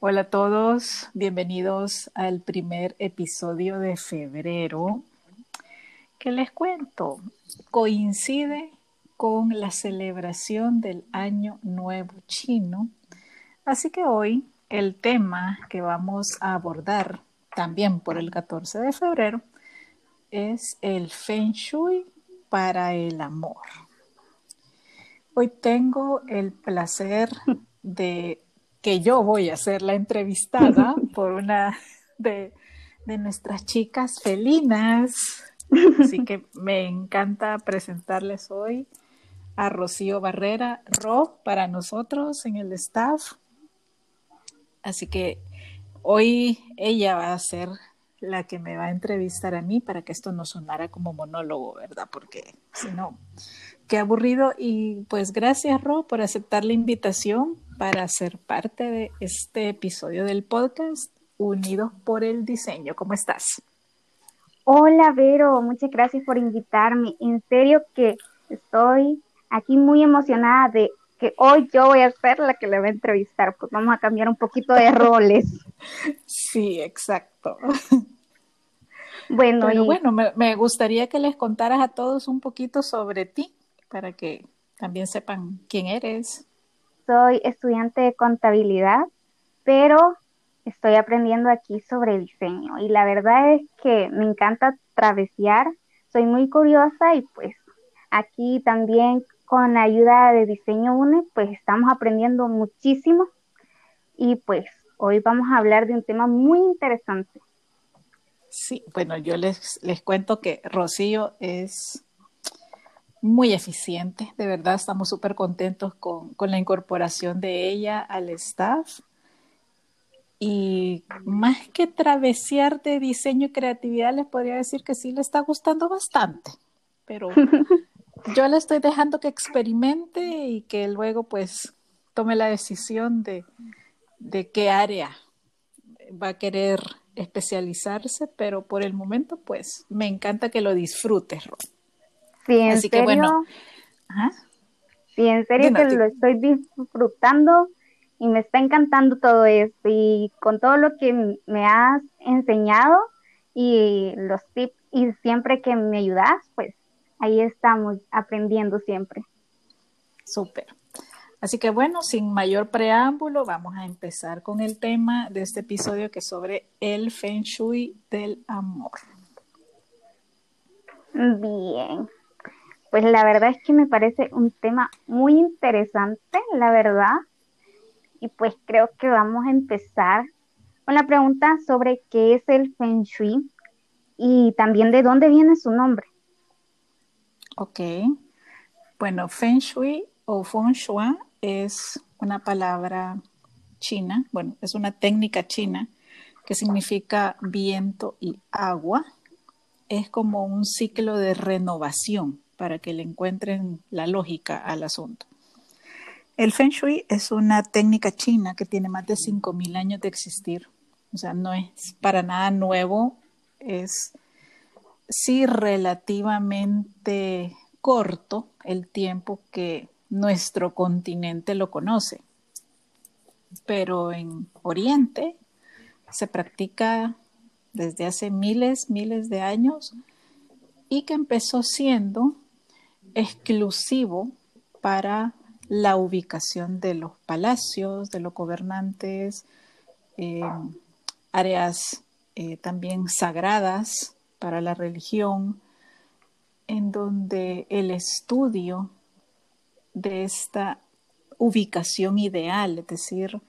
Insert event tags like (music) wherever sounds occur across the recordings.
Hola a todos, bienvenidos al primer episodio de febrero. ¿Qué les cuento? Coincide con la celebración del Año Nuevo Chino. Así que hoy el tema que vamos a abordar también por el 14 de febrero es el Feng Shui para el amor. Hoy tengo el placer de que yo voy a ser la entrevistada (laughs) por una de, nuestras chicas felinas. Así que me encanta presentarles hoy a Rocío Barrera, Ro, para nosotros en el staff. Así que hoy ella va a ser la que me va a entrevistar a mí para que esto no sonara como monólogo, ¿verdad? Porque si no, qué aburrido. Y pues gracias, Ro, por aceptar la invitación para ser parte de este episodio del podcast Unidos por el Diseño. ¿Cómo estás? Hola, Vero, muchas gracias por invitarme. En serio que estoy aquí muy emocionada de que hoy yo voy a ser la que le va a entrevistar, pues vamos a cambiar un poquito de (laughs) roles. Sí, exacto. Bueno, Pero bueno, me, gustaría que les contaras a todos un poquito sobre ti, para que también sepan quién eres. Soy estudiante de contabilidad, pero estoy aprendiendo aquí sobre diseño y la verdad es que me encanta travesear, soy muy curiosa y pues aquí también con la ayuda de Diseño UNE pues estamos aprendiendo muchísimo y pues hoy vamos a hablar de un tema muy interesante. Sí, bueno, yo les, les cuento que Rocío es muy eficiente, de verdad estamos súper contentos con, con, la incorporación de ella al staff. Y más que travesear de diseño y creatividad, les podría decir que sí le está gustando bastante, pero (laughs) yo le estoy dejando que experimente y que luego pues tome la decisión de, de qué área va a querer especializarse, pero por el momento, pues, me encanta que lo disfrutes, Sí, en Así serio. Que, bueno, Sí, en serio que lo estoy disfrutando y me está encantando todo esto y con todo lo que me has enseñado y los tips y siempre que me ayudas, pues ahí estamos aprendiendo siempre. Súper. Así que bueno, sin mayor preámbulo, vamos a empezar con el tema de este episodio que es sobre el Feng Shui del amor. Bien, pues la verdad es que me parece un tema muy interesante, la verdad. Y pues creo que vamos a empezar con la pregunta sobre qué es el Feng Shui y también de dónde viene su nombre. Ok, bueno, Feng Shui o Feng Shui es una palabra china, bueno, es una técnica china que significa viento y agua. Es como un ciclo de renovación para que le encuentren la lógica al asunto. El Feng Shui es una técnica china que tiene más de 5.000 años de existir. O sea, no es para nada nuevo, es sí relativamente corto el tiempo que nuestro continente lo conoce. Pero en Oriente se practica desde hace miles, miles de años y que empezó siendo exclusivo para la ubicación de los palacios, de los gobernantes, eh, áreas eh, también sagradas para la religión, en donde el estudio de esta ubicación ideal, es decir,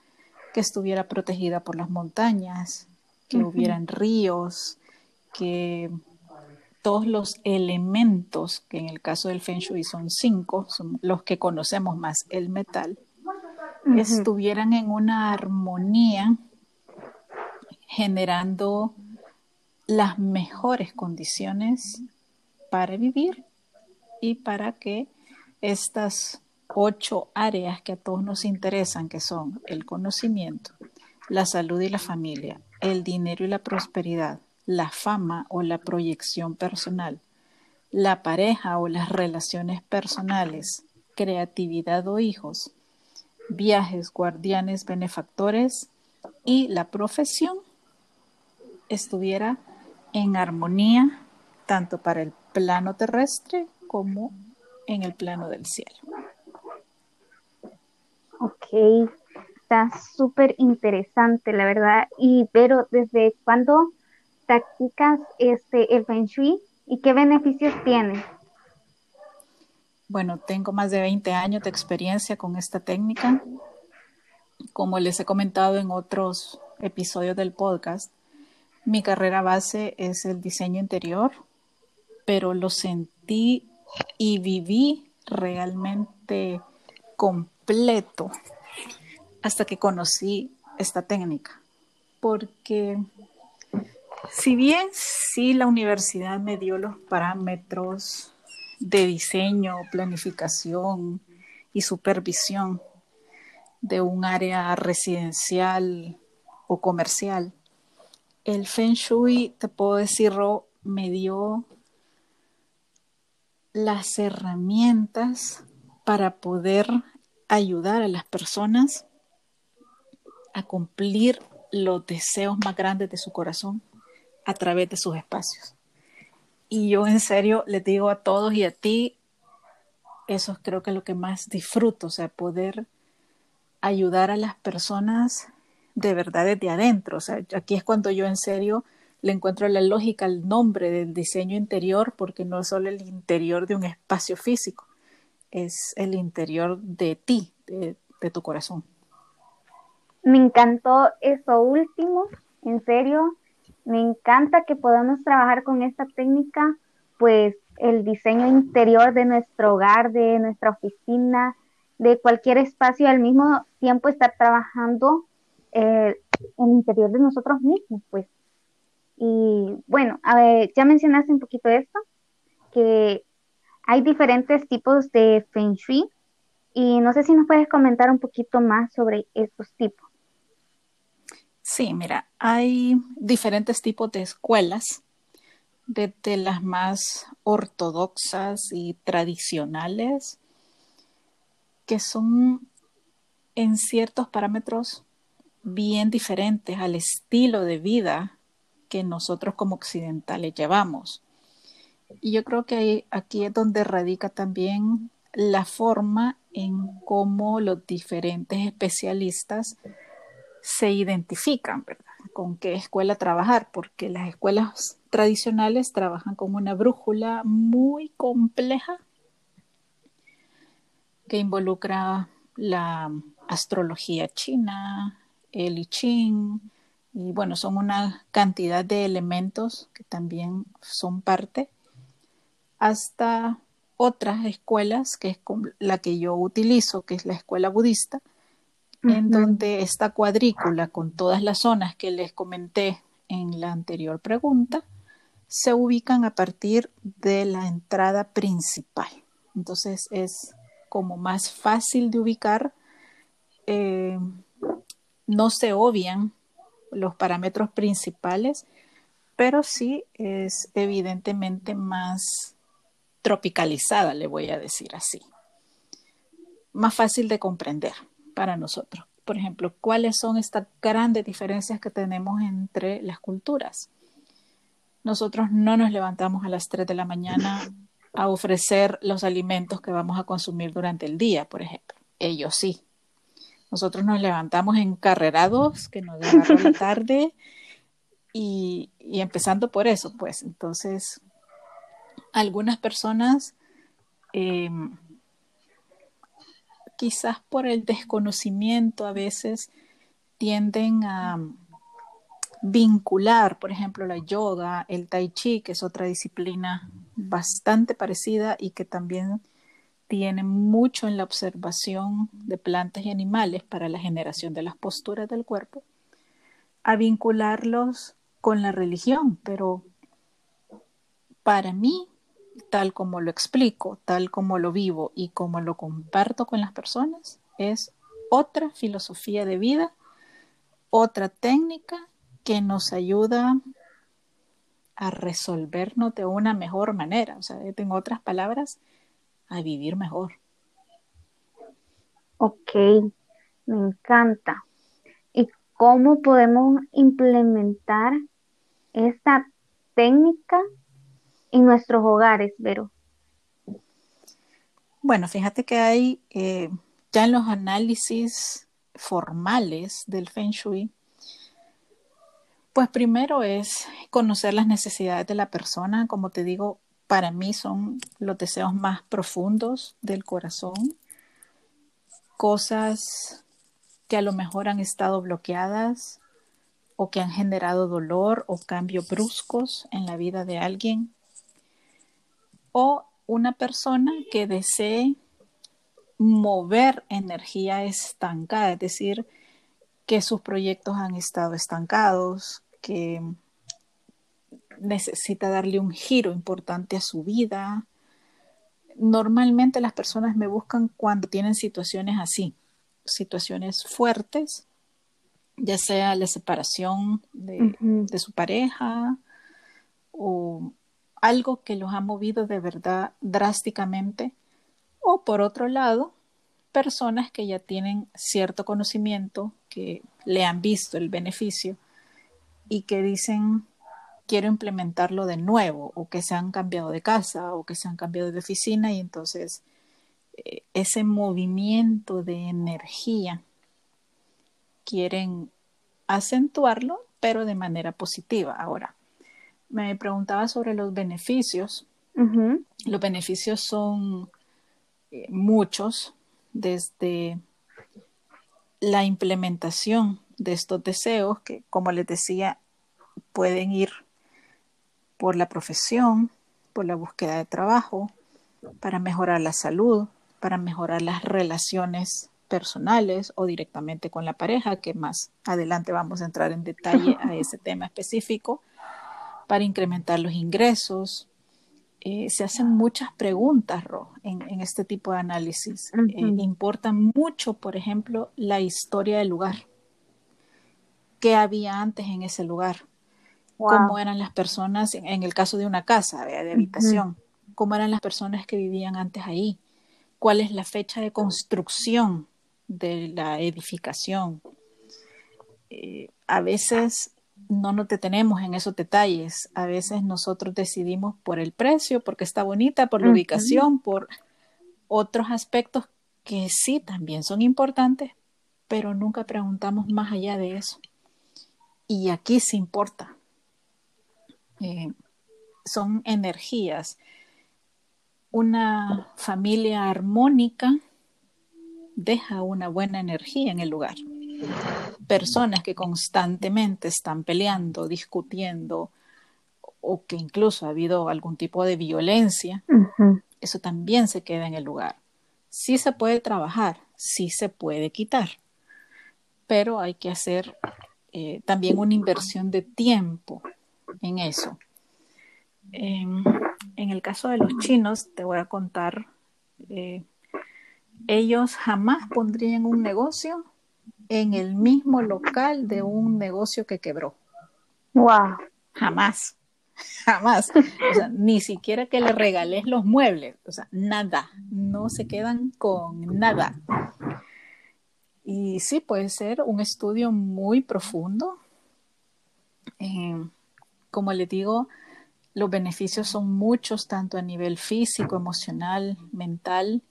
que estuviera protegida por las montañas, que hubieran ríos, que todos los elementos, que en el caso del Feng Shui son cinco, son los que conocemos más el metal, estuvieran en una armonía generando las mejores condiciones para vivir y para que estas ocho áreas que a todos nos interesan, que son el conocimiento, la salud y la familia, el dinero y la prosperidad, la fama o la proyección personal, la pareja o las relaciones personales, creatividad o hijos, viajes, guardianes, benefactores y la profesión estuviera en armonía tanto para el plano terrestre como en el plano del cielo. Ok, está súper interesante, la verdad. Y pero ¿desde cuándo practicas este el Feng Shui y qué beneficios tiene? Bueno, tengo más de 20 años de experiencia con esta técnica. Como les he comentado en otros episodios del podcast, mi carrera base es el diseño interior, pero lo sentí y viví realmente completo hasta que conocí esta técnica. Porque si bien sí la universidad me dio los parámetros de diseño, planificación y supervisión de un área residencial o comercial, el Feng Shui, te puedo decir, me dio las herramientas para poder ayudar a las personas a cumplir los deseos más grandes de su corazón a través de sus espacios. Y yo en serio les digo a todos y a ti, eso es creo que lo que más disfruto, o sea, poder ayudar a las personas de verdad desde adentro. O sea, aquí es cuando yo en serio le encuentro la lógica al nombre del diseño interior, porque no es solo el interior de un espacio físico, es el interior de ti, de, tu corazón. Me encantó eso último, en serio. Me encanta que podamos trabajar con esta técnica, pues el diseño interior de nuestro hogar, de nuestra oficina, de cualquier espacio, al mismo tiempo estar trabajando eh, el interior de nosotros mismos, pues y bueno, a ver, ya mencionaste un poquito esto, que hay diferentes tipos de Feng Shui y no sé si nos puedes comentar un poquito más sobre estos tipos. Sí, mira, hay diferentes tipos de escuelas, desde las más ortodoxas y tradicionales, que son en ciertos parámetros bien diferentes al estilo de vida que nosotros como occidentales llevamos. Y yo creo que aquí es donde radica también la forma en cómo los diferentes especialistas se identifican. Con qué escuela trabajar, porque las escuelas tradicionales trabajan con una brújula muy compleja que involucra la astrología china, el I Ching, y bueno, son una cantidad de elementos que también son parte, hasta otras escuelas, que es la que yo utilizo, que es la escuela budista, en donde esta cuadrícula con todas las zonas que les comenté en la anterior pregunta, se ubican a partir de la entrada principal. Entonces es como más fácil de ubicar, eh, no se obvian los parámetros principales, pero sí es evidentemente más tropicalizada, le voy a decir así. Más fácil de comprender para nosotros. Por ejemplo, ¿cuáles son estas grandes diferencias que tenemos entre las culturas? Nosotros no nos levantamos a las 3 de la mañana a ofrecer los alimentos que vamos a consumir durante el día, por ejemplo. Ellos sí. Nosotros nos levantamos encarrerados, que nos agarró la tarde, y, empezando por eso, pues entonces algunas personas, em, quizás por el desconocimiento a veces, tienden a vincular, por ejemplo, la yoga, el tai chi, que es otra disciplina bastante parecida y que también tiene mucho en la observación de plantas y animales para la generación de las posturas del cuerpo, a vincularlos con la religión, pero para mí, tal como lo explico, tal como lo vivo y como lo comparto con las personas, es otra filosofía de vida, otra técnica que nos ayuda a resolvernos de una mejor manera. O sea, en otras palabras, a vivir mejor. Ok, me encanta. Y cómo podemos implementar esta técnica en nuestros hogares, Vero. Bueno, fíjate que hay eh, ya en los análisis formales del Feng Shui, pues primero es conocer las necesidades de la persona. Como te digo, para mí son los deseos más profundos del corazón, cosas que a lo mejor han estado bloqueadas o que han generado dolor o cambios bruscos en la vida de alguien, o una persona que desee mover energía estancada, es decir, que sus proyectos han estado estancados, que necesita darle un giro importante a su vida. Normalmente las personas me buscan cuando tienen situaciones así, situaciones fuertes, ya sea la separación de, de su pareja o algo que los ha movido de verdad drásticamente, o por otro lado, personas que ya tienen cierto conocimiento, que le han visto el beneficio y que dicen quiero implementarlo de nuevo o que se han cambiado de casa o que se han cambiado de oficina y entonces eh, ese movimiento de energía quieren acentuarlo pero de manera positiva. Ahora, me preguntaba sobre los beneficios. Los beneficios son eh, muchos, desde la implementación de estos deseos que, como les decía, pueden ir por la profesión, por la búsqueda de trabajo, para mejorar la salud, para mejorar las relaciones personales o directamente con la pareja, que más adelante vamos a entrar en detalle a ese (laughs) tema específico, para incrementar los ingresos. Eh, se hacen muchas preguntas, Ro, en, este tipo de análisis. Eh, importa mucho, por ejemplo, la historia del lugar. Qué había antes en ese lugar, cómo eran las personas, en, el caso de una casa de, habitación, cómo eran las personas que vivían antes ahí, cuál es la fecha de construcción de la edificación. Eh, a veces no nos detenemos en esos detalles, a veces nosotros decidimos por el precio, porque está bonita, por la ubicación, por otros aspectos que sí también son importantes, pero nunca preguntamos más allá de eso. Y aquí se importa. Eh, son energías. Una familia armónica deja una buena energía en el lugar. Personas que constantemente están peleando, discutiendo, o que incluso ha habido algún tipo de violencia, eso también se queda en el lugar. Sí se puede trabajar, sí se puede quitar, pero hay que hacer eh, también una inversión de tiempo en eso. en el caso de los chinos, te voy a contar, eh, ellos jamás pondrían un negocio en el mismo local de un negocio que quebró. Wow. Jamás, jamás. O sea, ni siquiera que le regales los muebles, o sea, nada, no se quedan con nada. Y sí, puede ser un estudio muy profundo. Eh, como les digo, los beneficios son muchos, tanto a nivel físico, emocional, mental.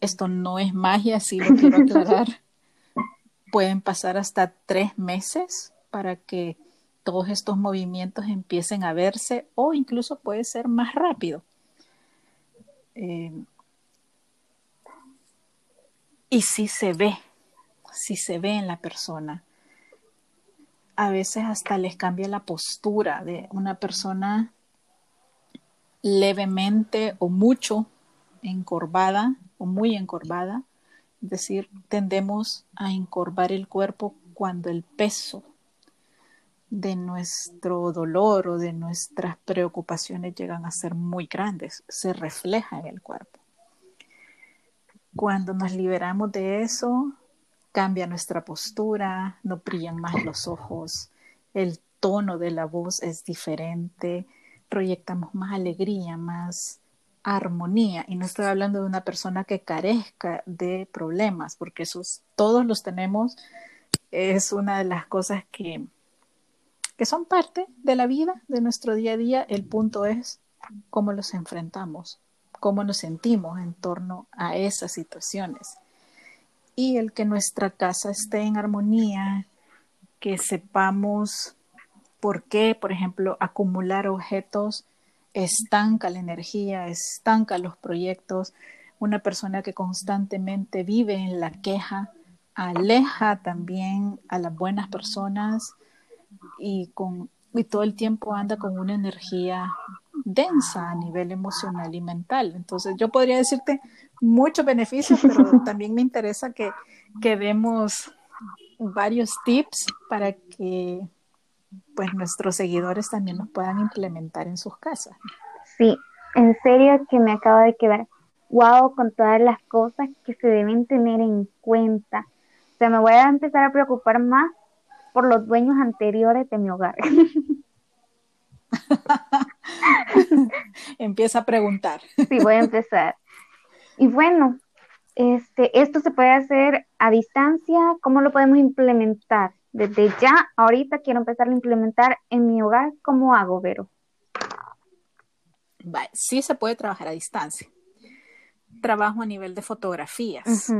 Esto no es magia, sí lo quiero (laughs) aclarar. Pueden pasar hasta tres meses para que todos estos movimientos empiecen a verse o incluso puede ser más rápido. Eh, y sí se ve, si se ve en la persona. A veces hasta les cambia la postura de una persona levemente o mucho encorvada o muy encorvada. Decir, tendemos a encorvar el cuerpo cuando el peso de nuestro dolor o de nuestras preocupaciones llegan a ser muy grandes, se refleja en el cuerpo. Cuando nos liberamos de eso, cambia nuestra postura, no brillan más los ojos, el tono de la voz es diferente, proyectamos más alegría, más armonía. Y no estoy hablando de una persona que carezca de problemas, porque esos todos los tenemos es una de las cosas que, que son parte de la vida, de nuestro día a día. El punto es cómo los enfrentamos, cómo nos sentimos en torno a esas situaciones. Y el que nuestra casa esté en armonía, que sepamos por qué, por ejemplo, acumular objetos estanca la energía, estanca los proyectos. Una persona que constantemente vive en la queja aleja también a las buenas personas y, con, y todo el tiempo anda con una energía densa a nivel emocional y mental. Entonces, yo podría decirte muchos beneficios, pero (laughs) también me interesa que, que demos varios tips para que pues nuestros seguidores también los puedan implementar en sus casas. Sí, en serio que me acabo de quedar wow con todas las cosas que se deben tener en cuenta. O sea, me voy a empezar a preocupar más por los dueños anteriores de mi hogar. (laughs) Empieza a preguntar. Sí, voy a empezar. Y bueno, este, esto se puede hacer a distancia, ¿cómo lo podemos implementar? Desde ya, ahorita quiero empezar a implementar en mi hogar, ¿cómo hago, Vero? sí se puede trabajar a distancia. Trabajo a nivel de fotografías.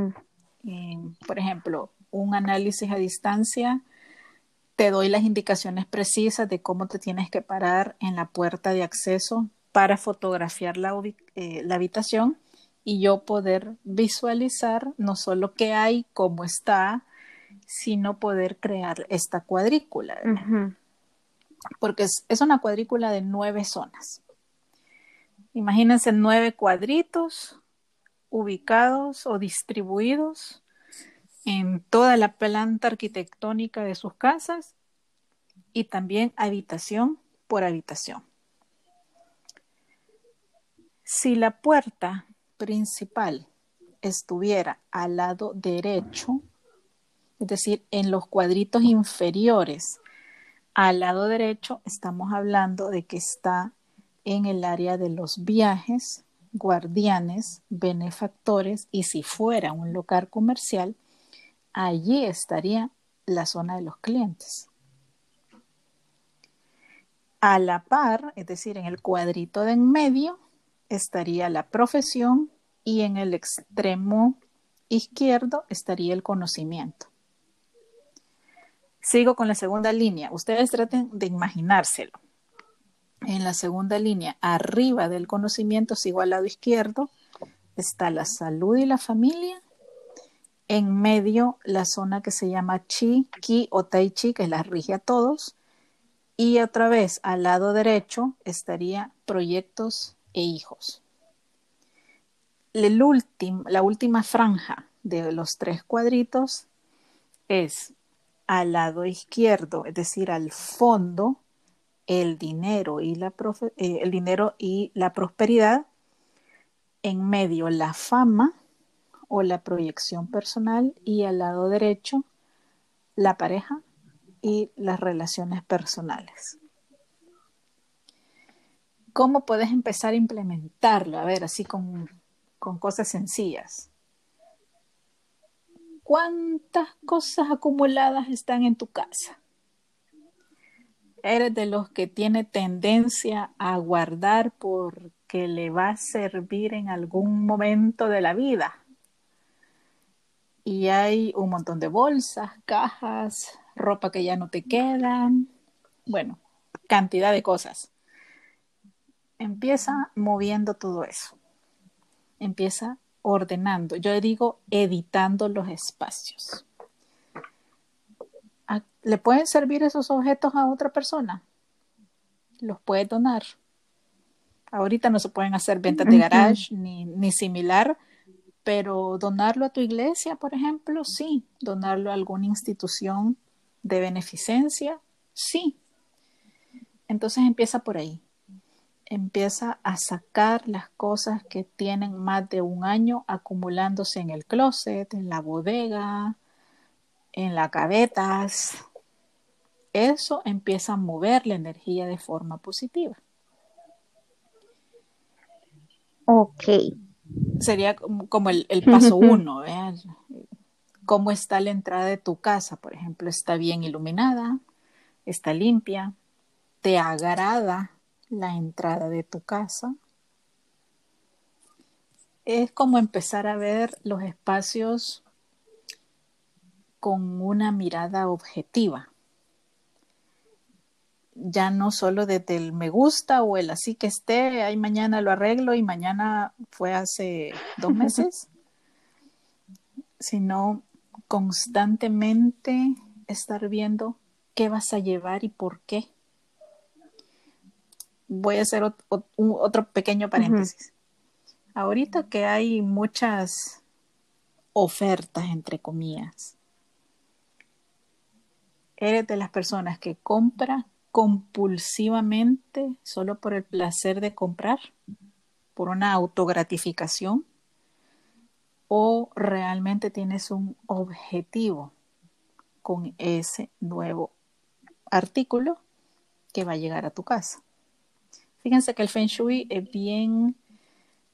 por ejemplo, un análisis a distancia, te doy las indicaciones precisas de cómo te tienes que parar en la puerta de acceso para fotografiar la, eh, la habitación y yo poder visualizar no solo qué hay, cómo está, sino poder crear esta cuadrícula. Porque es, es, una cuadrícula de nueve zonas. Imagínense nueve cuadritos ubicados o distribuidos en toda la planta arquitectónica de sus casas y también habitación por habitación. Si la puerta principal estuviera al lado derecho, es decir, en los cuadritos inferiores al lado derecho, estamos hablando de que está en el área de los viajes, guardianes, benefactores y si fuera un local comercial, allí estaría la zona de los clientes. A la par, es decir, en el cuadrito de en medio, estaría la profesión y en el extremo izquierdo estaría el conocimiento. Sigo con la segunda línea. Ustedes traten de imaginárselo. En la segunda línea, arriba del conocimiento, sigo al lado izquierdo, está la salud y la familia. En medio, la zona que se llama Chi, Ki o Tai Chi, que la rige a todos. Y otra vez, al lado derecho, estaría proyectos e hijos. La última franja de los tres cuadritos es al lado izquierdo, es decir, al fondo, el dinero y la, eh, el dinero y la prosperidad, en medio la fama o la proyección personal y al lado derecho la pareja y las relaciones personales. ¿Cómo puedes empezar a implementarlo? A ver, así con, con cosas sencillas. ¿Cuántas cosas acumuladas están en tu casa? ¿Eres de los que tiene tendencia a guardar porque le va a servir en algún momento de la vida? Y hay un montón de bolsas, cajas, ropa que ya no te quedan, bueno, cantidad de cosas empieza moviendo todo eso. Empieza ordenando. Yo digo editando los espacios. ¿Le pueden servir esos objetos a otra persona? Los puede donar. Ahorita no se pueden hacer ventas de garage ni, ni similar, pero donarlo a tu iglesia, por ejemplo, sí. Donarlo a alguna institución de beneficencia, sí. Entonces empieza por ahí empieza a sacar las cosas que tienen más de un año acumulándose en el closet, en la bodega, en las gavetas. Eso empieza a mover la energía de forma positiva. Ok. Sería como el, paso uno, cómo está la entrada de tu casa, por ejemplo, está bien iluminada, está limpia, te agrada la entrada de tu casa. Es como empezar a ver los espacios con una mirada objetiva. Ya no solo desde el me gusta o el así que esté, ahí mañana lo arreglo y mañana fue hace dos (laughs) meses, sino constantemente estar viendo qué vas a llevar y por qué. Voy a hacer otro, pequeño paréntesis. Ahorita que hay muchas ofertas, entre comillas, eres de las personas que compra compulsivamente solo por el placer de comprar, por una autogratificación, o realmente tienes un objetivo con ese nuevo artículo que va a llegar a tu casa. Fíjense que el Feng Shui es bien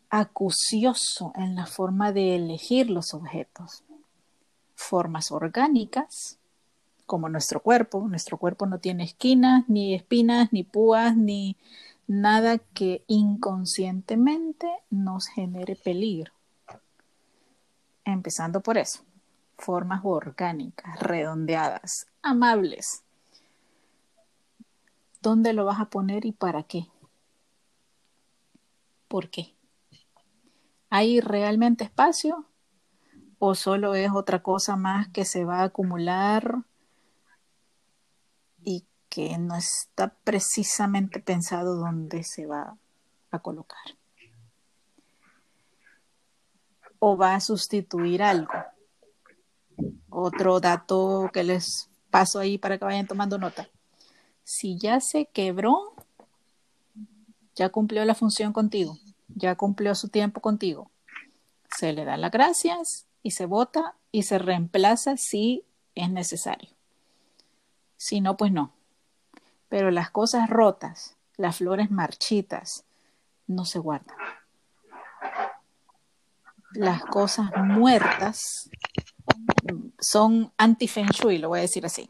acucioso en la forma de elegir los objetos. Formas orgánicas, como nuestro cuerpo. Nuestro cuerpo no tiene esquinas, ni espinas, ni púas, ni nada que inconscientemente nos genere peligro. Empezando por eso. Formas orgánicas, redondeadas, amables. ¿Dónde lo vas a poner y para qué? ¿Por qué? ¿Hay realmente espacio? ¿O solo es otra cosa más que se va a acumular y que no está precisamente pensado dónde se va a colocar? ¿O va a sustituir algo? Otro dato que les paso ahí para que vayan tomando nota si ya se quebró, ya cumplió la función contigo, ya cumplió su tiempo contigo. Se le da las gracias y se vota y se reemplaza si es necesario. Si no, pues no. Pero las cosas rotas, las flores marchitas, no se guardan. Las cosas muertas son anti-feng shui, lo voy a decir así.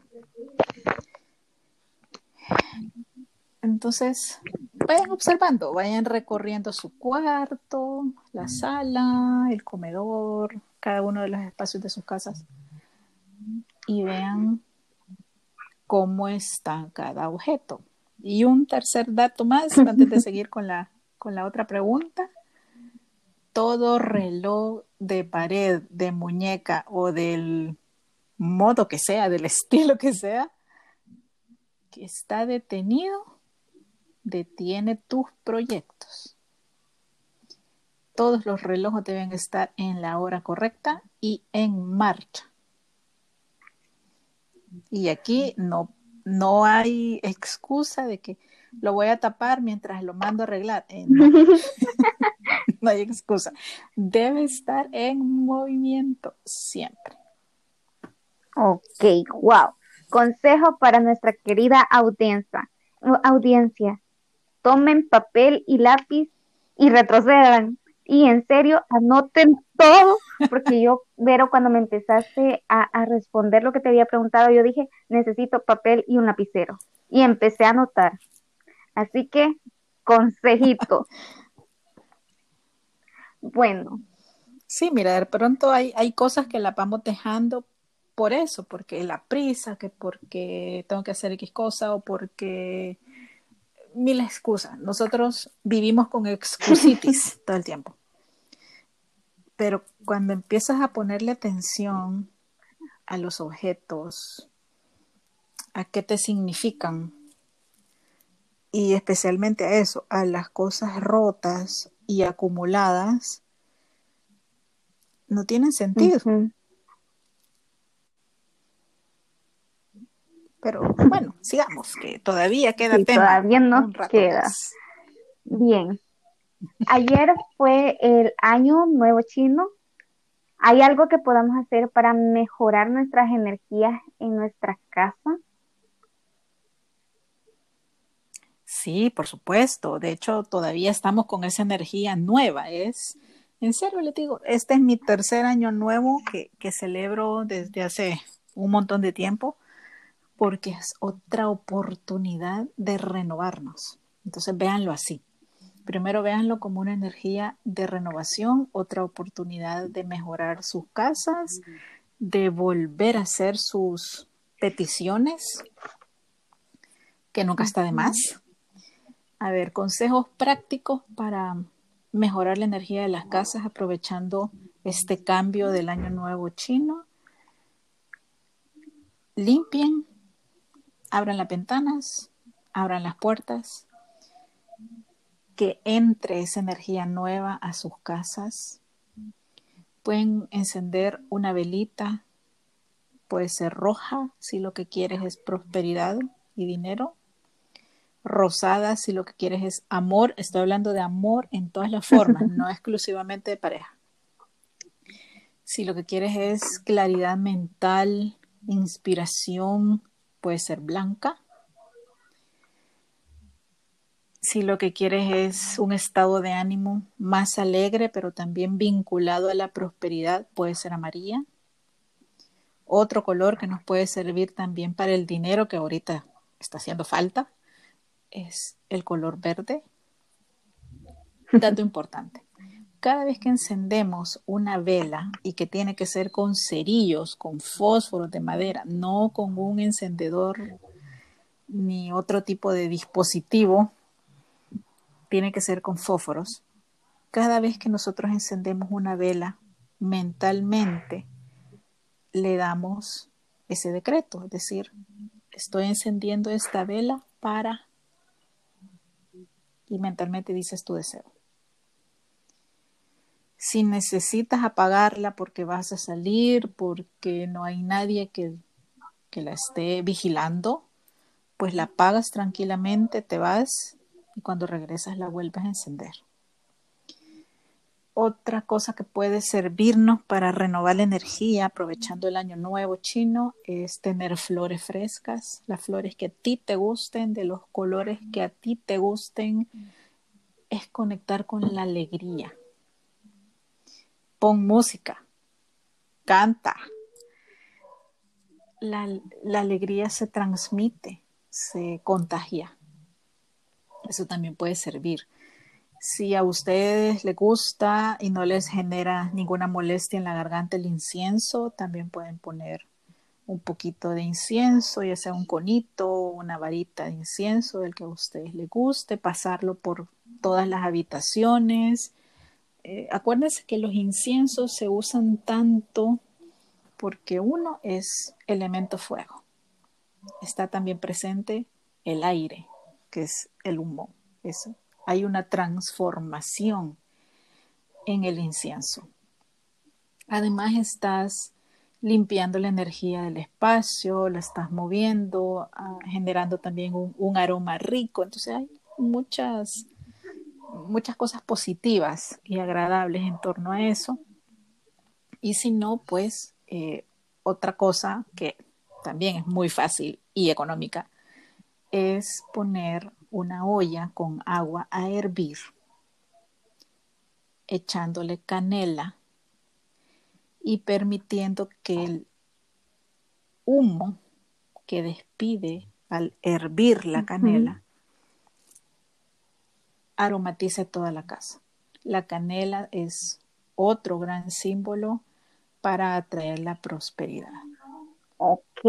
Entonces, vayan observando, vayan recorriendo su cuarto, la sala, el comedor, cada uno de los espacios de sus casas y vean cómo está cada objeto. Y un tercer dato más, antes de (laughs) seguir con la, con la otra pregunta. Todo reloj de pared, de muñeca o del modo que sea, del (laughs) estilo que sea, que está detenido, detiene tus proyectos. Todos los relojes deben estar en la hora correcta y en marcha. Y aquí no, no hay excusa de que lo voy a tapar mientras lo mando a arreglar. Eh, no (laughs) hay excusa. Debe estar en movimiento siempre. Ok, wow. Consejo para nuestra querida audiencia. Audiencia, tomen papel y lápiz y retrocedan. Y en serio, anoten todo, porque yo, Vero, cuando me empezaste a, a, responder lo que te había preguntado, yo dije, necesito papel y un lapicero. Y empecé a anotar. Así que, consejito. bueno. Sí, mira, de pronto hay, hay cosas que la vamos dejando por eso, porque la prisa, que porque tengo que hacer X cosa o porque mil excusas. Nosotros vivimos con excusitis (laughs) todo el tiempo. Pero cuando empiezas a ponerle atención a los objetos, a qué te significan, y especialmente a eso, a las cosas rotas y acumuladas, no tienen sentido. Pero bueno, sigamos, que todavía queda sí, Todavía nos queda. Bien. Ayer fue el año nuevo chino. ¿Hay algo que podamos hacer para mejorar nuestras energías en nuestra casa? Sí, por supuesto. De hecho, todavía estamos con esa energía nueva. Es En serio, le digo, este es mi tercer año nuevo que, que celebro desde hace un montón de tiempo porque es otra oportunidad de renovarnos. Entonces, véanlo así. Primero véanlo como una energía de renovación, otra oportunidad de mejorar sus casas, de volver a hacer sus peticiones, que nunca está de más. A ver, consejos prácticos para mejorar la energía de las casas aprovechando este cambio del año nuevo chino. Limpien, abran las ventanas, abran las puertas, que entre esa energía nueva a sus casas. Pueden encender una velita, puede ser roja si lo que quieres es prosperidad y dinero rosada si lo que quieres es amor. Estoy hablando de amor en todas las formas, (laughs) no exclusivamente de pareja. Si lo que quieres es claridad mental, inspiración, puede ser blanca. Si lo que quieres es un estado de ánimo más alegre, pero también vinculado a la prosperidad, puede ser amarilla. Otro color que nos puede servir también para el dinero que ahorita está haciendo falta es el color verde. Dato (laughs) importante. Cada vez que encendemos una vela y que tiene que ser con cerillos, con fósforos de madera, no con un encendedor ni otro tipo de dispositivo, tiene que ser con fósforos. Cada vez que nosotros encendemos una vela, mentalmente le damos ese decreto, es decir, estoy encendiendo esta vela para y mentalmente dices tu deseo. Si necesitas apagarla porque vas a salir, porque no hay nadie que, que la esté vigilando, pues la apagas tranquilamente, te vas y cuando regresas la vuelves a encender. Otra cosa que puede servirnos para renovar la energía aprovechando el año nuevo chino es tener flores frescas, las flores que a ti te gusten, de los colores que a ti te gusten, es conectar con la alegría. Pon música, canta. La, alegría se transmite, se contagia. Eso también puede servir si a ustedes les gusta y no les genera ninguna molestia en la garganta el incienso, también pueden poner un poquito de incienso, ya sea un conito, una varita de incienso, del que a ustedes les guste, pasarlo por todas las habitaciones. Eh, acuérdense que los inciensos se usan tanto porque uno es elemento fuego. Está también presente el aire, que es el humo. Eso hay una transformación en el incienso. Además estás limpiando la energía del espacio, la estás moviendo, ah, generando también un, aroma rico. Entonces hay muchas, muchas cosas positivas y agradables en torno a eso. Y si no, pues eh, otra cosa que también es muy fácil y económica es poner una olla con agua a hervir, echándole canela y permitiendo que el humo que despide al hervir la canela aromatice toda la casa. La canela es otro gran símbolo para atraer la prosperidad. Ok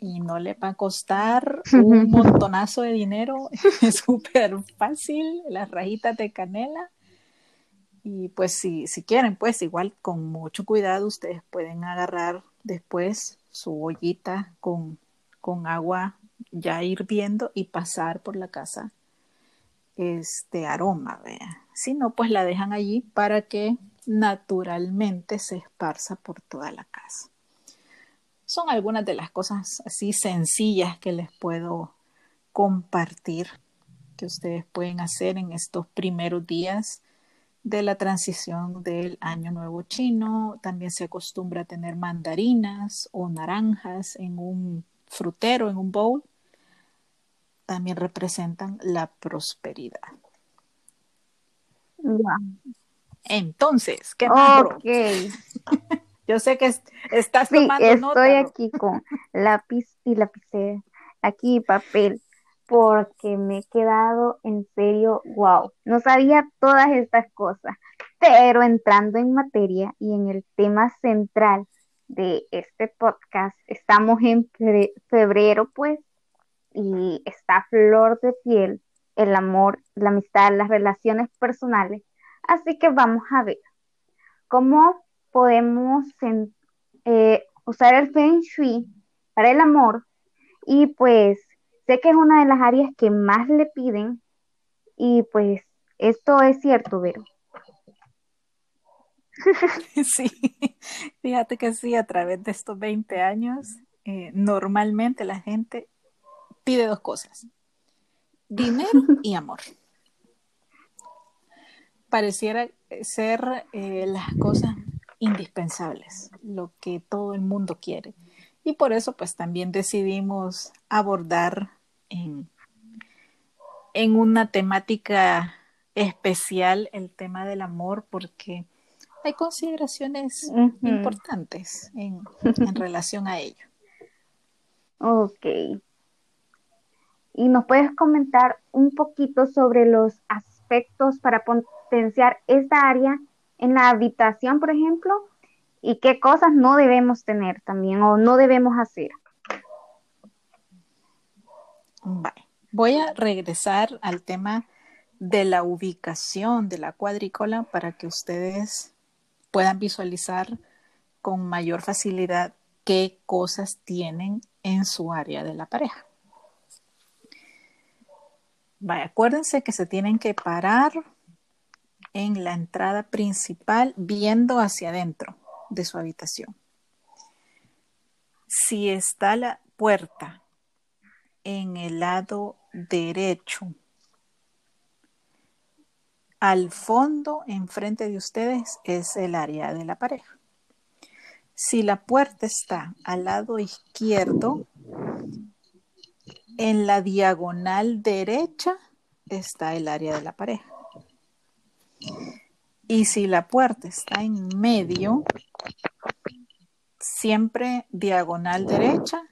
y no le va a costar (laughs) un montonazo de dinero, (laughs) es súper fácil, las rajitas de canela. Y pues si, si quieren, pues igual con mucho cuidado ustedes pueden agarrar después su ollita con, con agua ya hirviendo y pasar por la casa este aroma, vea. Si no, pues la dejan allí para que naturalmente se esparza por toda la casa son algunas de las cosas así sencillas que les puedo compartir que ustedes pueden hacer en estos primeros días de la transición del año nuevo chino. También se acostumbra a tener mandarinas o naranjas en un frutero, en un bowl. También representan la prosperidad. Entonces, ¿qué más? Ok. (laughs) Yo sé que estás sí, tomando estoy aquí con lápiz y lapicera, aquí papel, porque me he quedado en serio, wow, no sabía todas estas cosas, pero entrando en materia y en el tema central de este podcast, estamos en febrero, pues, y está flor de piel el amor, la amistad, las relaciones personales. Así que vamos a ver cómo podemos eh, usar el Feng Shui para el amor. Y pues sé que es una de las áreas que más le piden. Y pues esto es cierto, Vero. (laughs) Sí, fíjate que sí, a través de estos 20 años, eh, normalmente la gente pide dos cosas, dinero (laughs) y amor. Pareciera ser eh, las cosas indispensables, lo que todo el mundo quiere. Y por eso pues también decidimos abordar en, en una temática especial el tema del amor porque hay consideraciones importantes en, en (laughs) relación a ello. Ok. ¿Y nos puedes comentar un poquito sobre los aspectos para potenciar esta área en la habitación, por ejemplo, y qué cosas no debemos tener también o no debemos hacer. Voy a regresar al tema de la ubicación de la cuadrícula para que ustedes puedan visualizar con mayor facilidad qué cosas tienen en su área de la pareja. Vaya, acuérdense que se tienen que parar en la entrada principal viendo hacia adentro de su habitación. Si está la puerta en el lado derecho, al fondo, enfrente de ustedes, es el área de la pareja. Si la puerta está al lado izquierdo, en la diagonal derecha está el área de la pareja. Y si la puerta está en medio, siempre diagonal derecha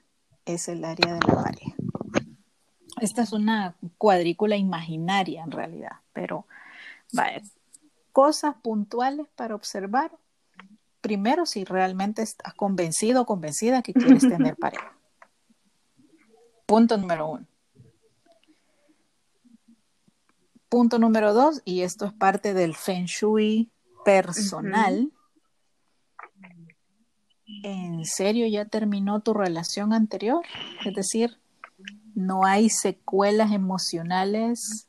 es el área de la pareja. Esta es una cuadrícula imaginaria en realidad, pero vaya, cosas puntuales para observar. Primero, si realmente estás convencido o convencida que quieres tener (laughs) pareja. Punto número uno. Punto número dos, y esto es parte del Feng Shui personal. ¿En serio ya terminó tu relación anterior? Es decir, no hay secuelas emocionales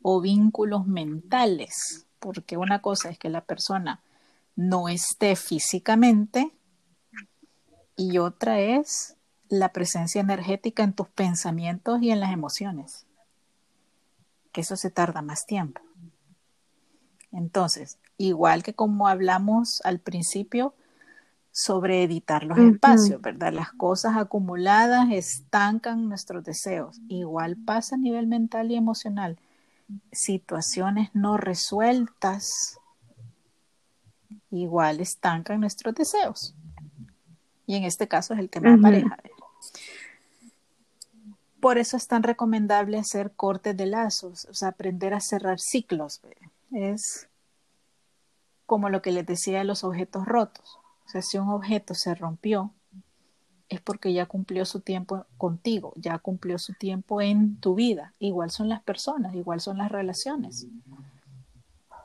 o vínculos mentales, porque una cosa es que la persona no esté físicamente y otra es la presencia energética en tus pensamientos y en las emociones que eso se tarda más tiempo. Entonces, igual que como hablamos al principio sobre editar los espacios, ¿verdad? Las cosas acumuladas estancan nuestros deseos. Igual pasa a nivel mental y emocional. Situaciones no resueltas igual estancan nuestros deseos. Y en este caso es el tema de pareja. Por eso es tan recomendable hacer cortes de lazos, o sea, aprender a cerrar ciclos. Es como lo que les decía de los objetos rotos. O sea, si un objeto se rompió, es porque ya cumplió su tiempo contigo, ya cumplió su tiempo en tu vida. Igual son las personas, igual son las relaciones.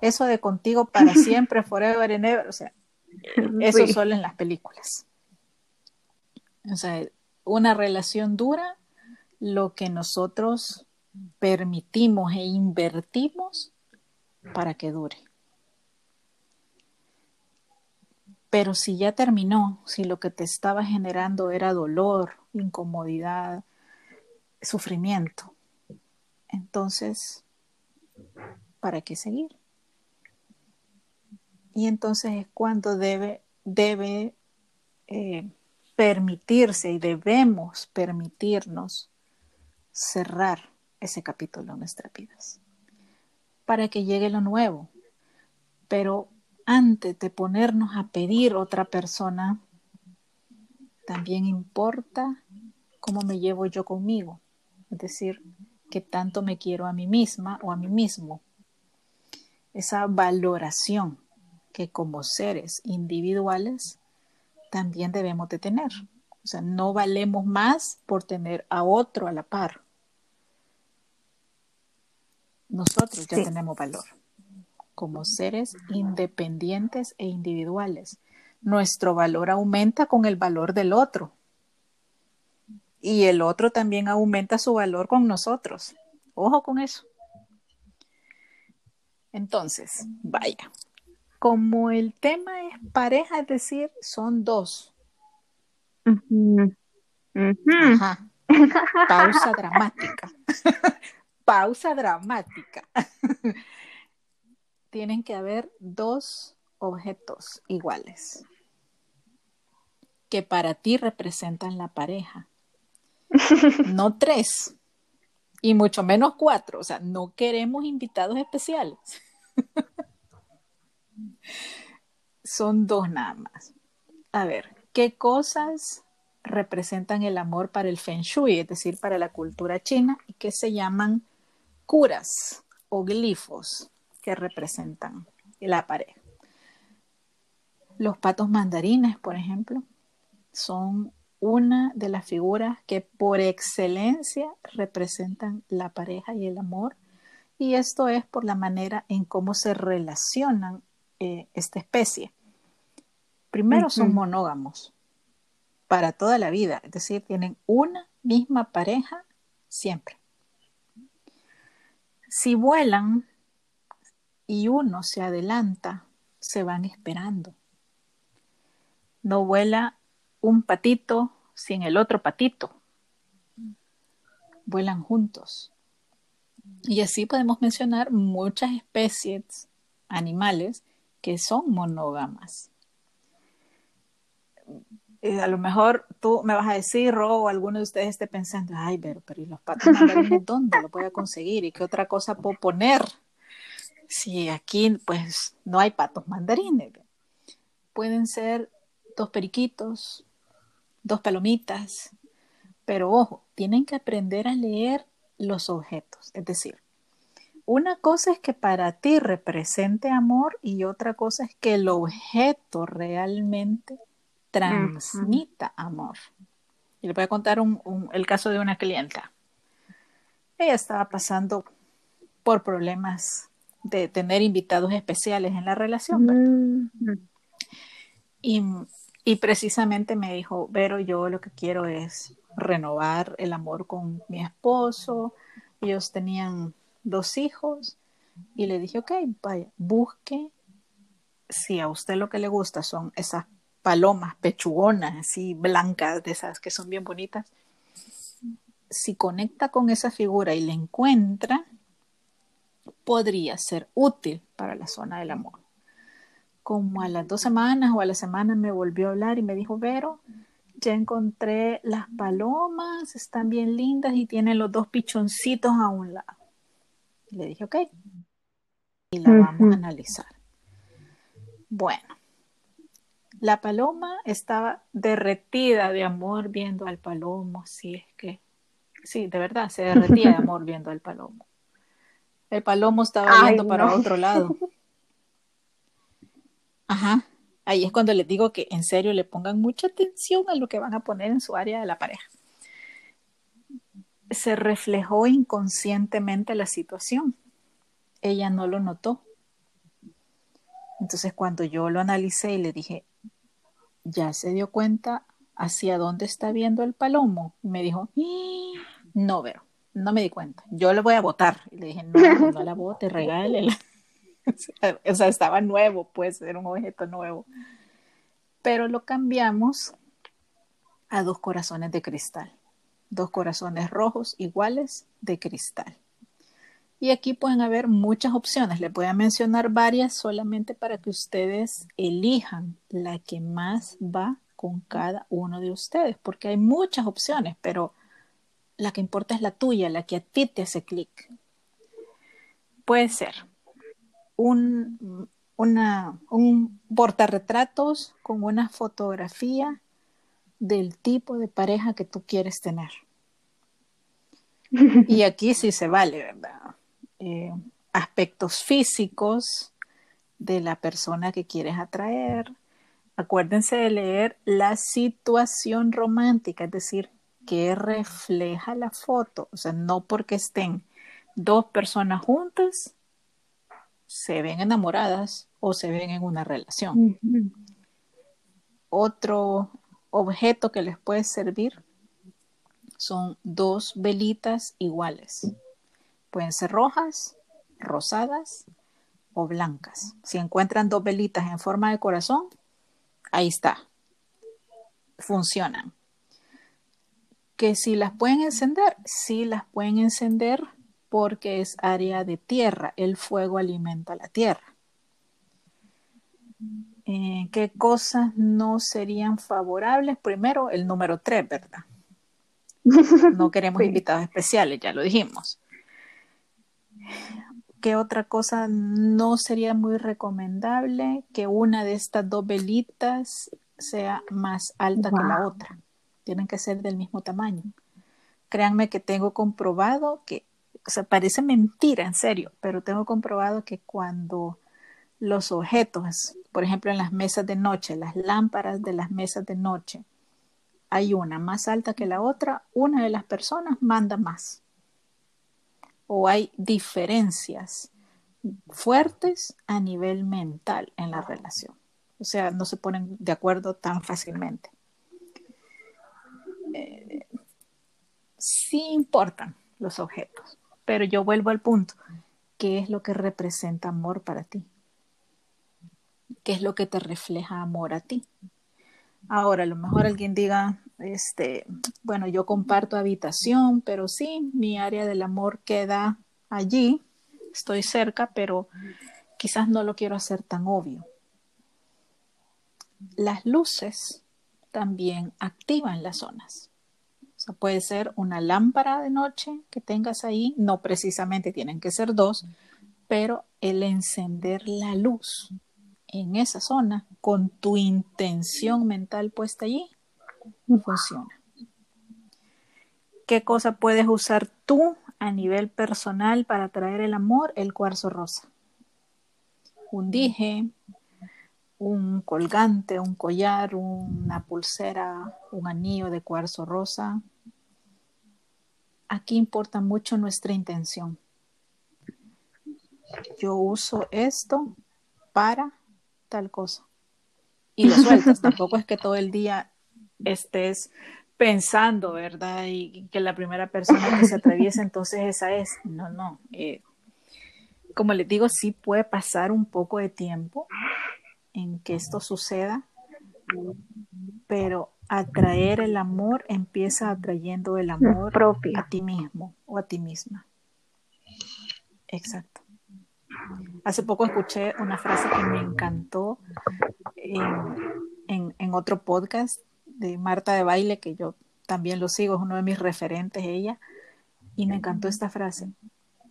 Eso de contigo para (laughs) siempre, forever and ever, o sea, (laughs) eso solo en las películas. O sea, una relación dura lo que nosotros permitimos e invertimos para que dure. Pero si ya terminó, si lo que te estaba generando era dolor, incomodidad, sufrimiento, entonces, ¿para qué seguir? Y entonces es cuando debe, debe eh, permitirse y debemos permitirnos cerrar ese capítulo en nuestras vidas para que llegue lo nuevo. Pero antes de ponernos a pedir otra persona, también importa cómo me llevo yo conmigo. Es decir, que tanto me quiero a mí misma o a mí mismo. Esa valoración que como seres individuales también debemos de tener. O sea, no valemos más por tener a otro a la par. Nosotros ya tenemos valor como seres independientes e individuales. Nuestro valor aumenta con el valor del otro. Y el otro también aumenta su valor con nosotros. Ojo con eso. Entonces, vaya, como el tema es pareja, es decir, son dos. Ajá. (laughs) Pausa dramática. (laughs) Pausa dramática. (laughs) Tienen que haber dos objetos iguales que para ti representan la pareja. No tres, y mucho menos cuatro. O sea, no queremos invitados especiales. Son dos nada más. A ver, ¿qué cosas representan el amor para el Feng Shui, es decir, para la cultura china, y que se llaman curas o glifos que representan la pareja? Los patos mandarines, por ejemplo, son una de las figuras que por excelencia representan la pareja y el amor. Y esto es por la manera en cómo se relacionan eh, esta especie. Primero son monógamos para toda la vida, es decir, tienen una misma pareja siempre. Si vuelan y uno se adelanta, se van esperando. No vuela un patito sin el otro patito. Vuelan juntos. Y así podemos mencionar muchas especies animales que son monógamas. Eh, a lo mejor tú me vas a decir, o alguno de ustedes esté pensando, ay, pero, pero ¿y los patos mandarines dónde lo voy a conseguir? ¿Y qué otra cosa puedo poner? Si aquí, pues, no hay patos mandarines. Pueden ser dos periquitos, dos palomitas. Pero ojo, tienen que aprender a leer los objetos. Es decir, una cosa es que para ti represente amor y otra cosa es que el objeto realmente transmita amor. Y le voy a contar el caso de una clienta. Ella estaba pasando por problemas de tener invitados especiales en la relación. Y y precisamente me dijo, pero yo lo que quiero es renovar el amor con mi esposo. Ellos tenían dos hijos y le dije, ok, vaya, busque si a usted lo que le gusta son esas palomas pechugonas, así blancas, de esas que son bien bonitas. Si conecta con esa figura y la encuentra, podría ser útil para la zona del amor como a las dos semanas o a la semana me volvió a hablar y me dijo, Vero, ya encontré las palomas, están bien lindas y tienen los dos pichoncitos a un lado. Y le dije, ok, y la vamos a analizar. Bueno, la paloma estaba derretida de amor viendo al palomo, si es que, sí, de verdad, se derretía de amor viendo al palomo. El palomo estaba viendo para otro lado. Ajá. Ahí es cuando les digo que en serio le pongan mucha atención a lo que van a poner en su área de la pareja. Se reflejó inconscientemente la situación. Ella no lo notó. Entonces cuando yo lo analicé y le dije, ya se dio cuenta hacia dónde está viendo el palomo, me dijo, no, pero no me di cuenta. Yo le voy a votar. Y le dije, no, no la vote, regálela. (laughs) o sea, estaba nuevo, pues, era un objeto nuevo. Pero lo cambiamos a dos corazones de cristal, dos corazones rojos iguales de cristal. Y aquí pueden haber muchas opciones. Les voy a mencionar varias solamente para que ustedes elijan la que más va con cada uno de ustedes, porque hay muchas opciones, pero la que importa es la tuya, la que a ti te hace clic. Puede ser un, una, un portarretratos con una fotografía del tipo de pareja que tú quieres tener. (laughs) Y aquí sí se vale, ¿verdad? Eh, aspectos físicos de la persona que quieres atraer. Acuérdense de leer la situación romántica, es decir, que refleja la foto. O sea, no porque estén dos personas juntas, se ven enamoradas o se ven en una relación. Otro objeto que les puede servir son dos velitas iguales. Pueden ser rojas, rosadas o blancas. Si encuentran dos velitas en forma de corazón, ahí está. Funcionan. Que si las pueden encender, sí las pueden encender porque es área de tierra. El fuego alimenta la tierra. Eh, ¿Qué cosas no serían favorables? Primero, el número tres, ¿verdad? No (laughs) queremos invitados especiales, ya lo dijimos. ¿Qué otra cosa no sería muy recomendable? Que una de estas dos velitas sea más alta que la otra. Tienen que ser del mismo tamaño. Créanme que tengo comprobado que, o sea, parece mentira, en serio, pero tengo comprobado que cuando los objetos, por ejemplo, en las mesas de noche, las lámparas de las mesas de noche, hay una más alta que la otra, una de las personas manda más. O hay diferencias fuertes a nivel mental en la relación. O sea, no se ponen de acuerdo tan fácilmente. Eh, sí importan los objetos, pero yo vuelvo al punto. ¿Qué es lo que representa amor para ti? ¿Qué es lo que te refleja amor a ti? Ahora, a lo mejor alguien diga, este, bueno, yo comparto habitación, pero sí, mi área del amor queda allí, estoy cerca, pero quizás no lo quiero hacer tan obvio. Las luces también activan las zonas. O sea, puede ser una lámpara de noche que tengas ahí, no precisamente tienen que ser dos, pero el encender la luz en esa zona con tu intención mental puesta allí, funciona. ¿Qué cosa puedes usar tú a nivel personal para atraer el amor? El cuarzo rosa. Un dije, un colgante, un collar, una pulsera, un anillo de cuarzo rosa. Aquí importa mucho nuestra intención. Yo uso esto para tal cosa. Y lo sueltas, (laughs) tampoco es que todo el día estés pensando, ¿verdad? Y que la primera persona que se atraviesa entonces esa es. No, no. Eh, como les digo, sí puede pasar un poco de tiempo en que esto suceda, pero atraer el amor empieza atrayendo el amor propio a ti mismo o a ti misma. Exacto. Hace poco escuché una frase que me encantó en, otro podcast de Marta de Baile, que yo también lo sigo, es uno de mis referentes ella, y me encantó esta frase.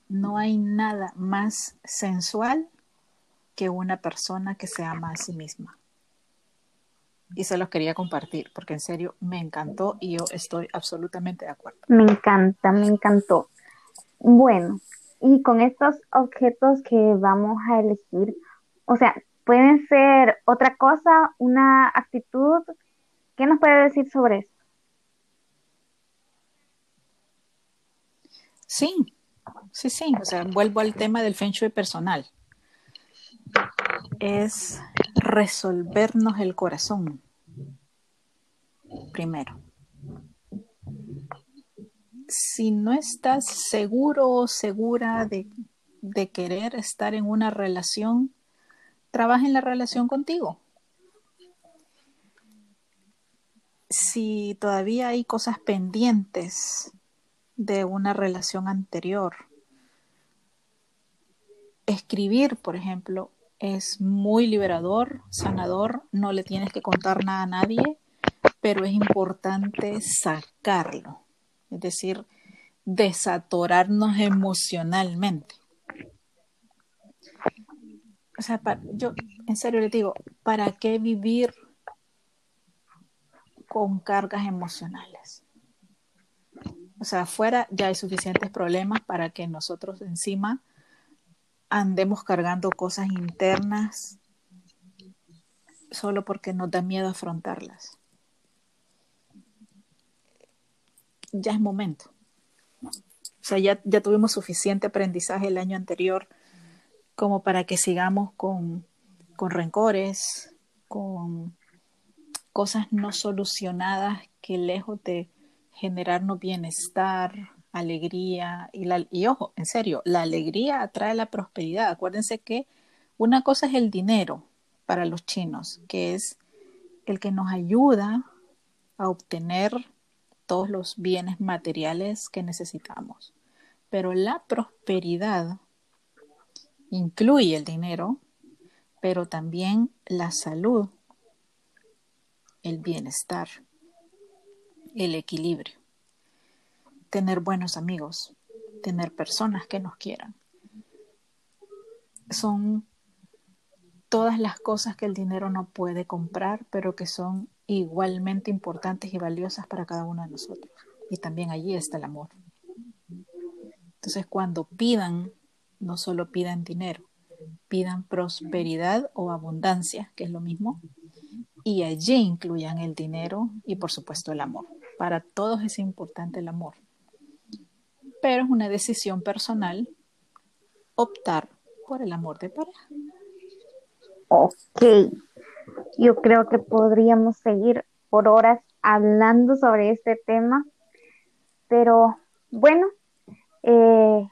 No hay nada más sensual que una persona que se ama a sí misma. Y se los quería compartir, porque en serio me encantó y yo estoy absolutamente de acuerdo. Me encanta, me encantó. Bueno, y con estos objetos que vamos a elegir, o sea, pueden ser otra cosa, una actitud. ¿Qué nos puede decir sobre esto? Sí, sí, sí. O sea, vuelvo al tema del feng shui personal. Es resolvernos el corazón primero si no estás seguro o segura de, querer estar en una relación, trabaja en la relación contigo. Si todavía hay cosas pendientes de una relación anterior, escribir, por ejemplo, es muy liberador, sanador, no le tienes que contar nada a nadie, pero es importante sacarlo es decir, desatorarnos emocionalmente. o sea, yo en serio le digo, ¿para qué vivir con cargas emocionales? O sea, afuera ya hay suficientes problemas para que nosotros encima andemos cargando cosas internas solo porque nos da miedo afrontarlas. Ya es momento. O sea, ya, ya tuvimos suficiente aprendizaje el año anterior como para que sigamos con, con rencores, con cosas no solucionadas que lejos de generarnos bienestar, alegría y, la, y ojo, en serio, la alegría atrae la prosperidad. Acuérdense que una cosa es el dinero para los chinos, que es el que nos ayuda a obtener todos los bienes materiales que necesitamos. Pero la prosperidad incluye el dinero, pero también la salud, el bienestar, el equilibrio. Tener buenos amigos, tener personas que nos quieran. Son todas las cosas que el dinero no puede comprar, pero que son igualmente importantes y valiosas para cada uno de nosotros. Y también allí está el amor. Entonces, cuando pidan no solo pidan dinero, pidan prosperidad o abundancia, que es lo mismo, y allí incluyan el dinero y por supuesto el amor. Para todos es importante el amor, pero es una decisión personal optar por el amor de pareja. Ok, yo creo que podríamos seguir por horas hablando sobre este tema, pero bueno, eh,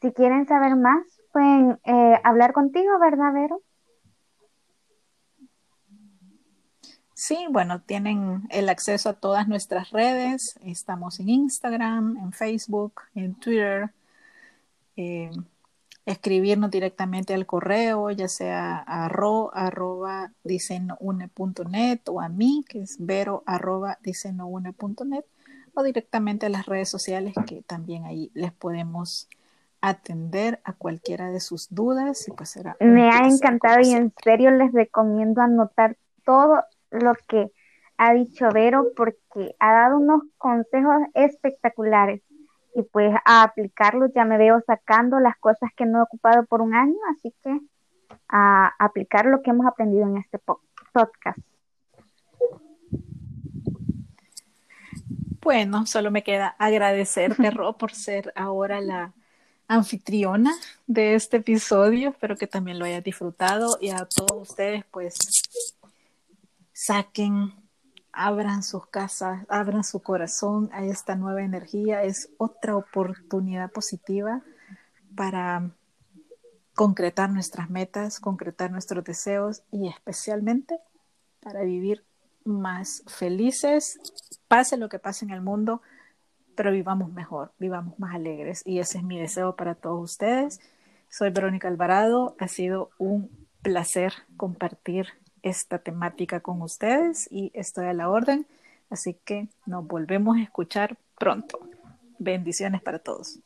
si quieren saber más, pueden eh, hablar contigo, ¿verdad, Vero? Sí, bueno, tienen el acceso a todas nuestras redes. Estamos en Instagram, en Facebook, en Twitter. Eh, escribirnos directamente al correo, ya sea a ro arroba o a mí, que es vero arroba o directamente a las redes sociales que también ahí les podemos atender a cualquiera de sus dudas y pues será me ha encantado y en serio les recomiendo anotar todo lo que ha dicho Vero porque ha dado unos consejos espectaculares y pues a aplicarlos ya me veo sacando las cosas que no he ocupado por un año así que a aplicar lo que hemos aprendido en este podcast bueno solo me queda agradecerte (laughs) Ro por ser ahora la anfitriona de este episodio. Espero que también lo hayas disfrutado y a todos ustedes pues saquen, abran sus casas, abran su corazón a esta nueva energía. Es otra oportunidad positiva para concretar nuestras metas, concretar nuestros deseos y especialmente para vivir más felices, pase lo que pase en el mundo, pero vivamos mejor, vivamos más alegres. Y ese es mi deseo para todos ustedes. Soy Verónica Alvarado, ha sido un placer compartir esta temática con ustedes y estoy a la orden, así que nos volvemos a escuchar pronto. Bendiciones para todos.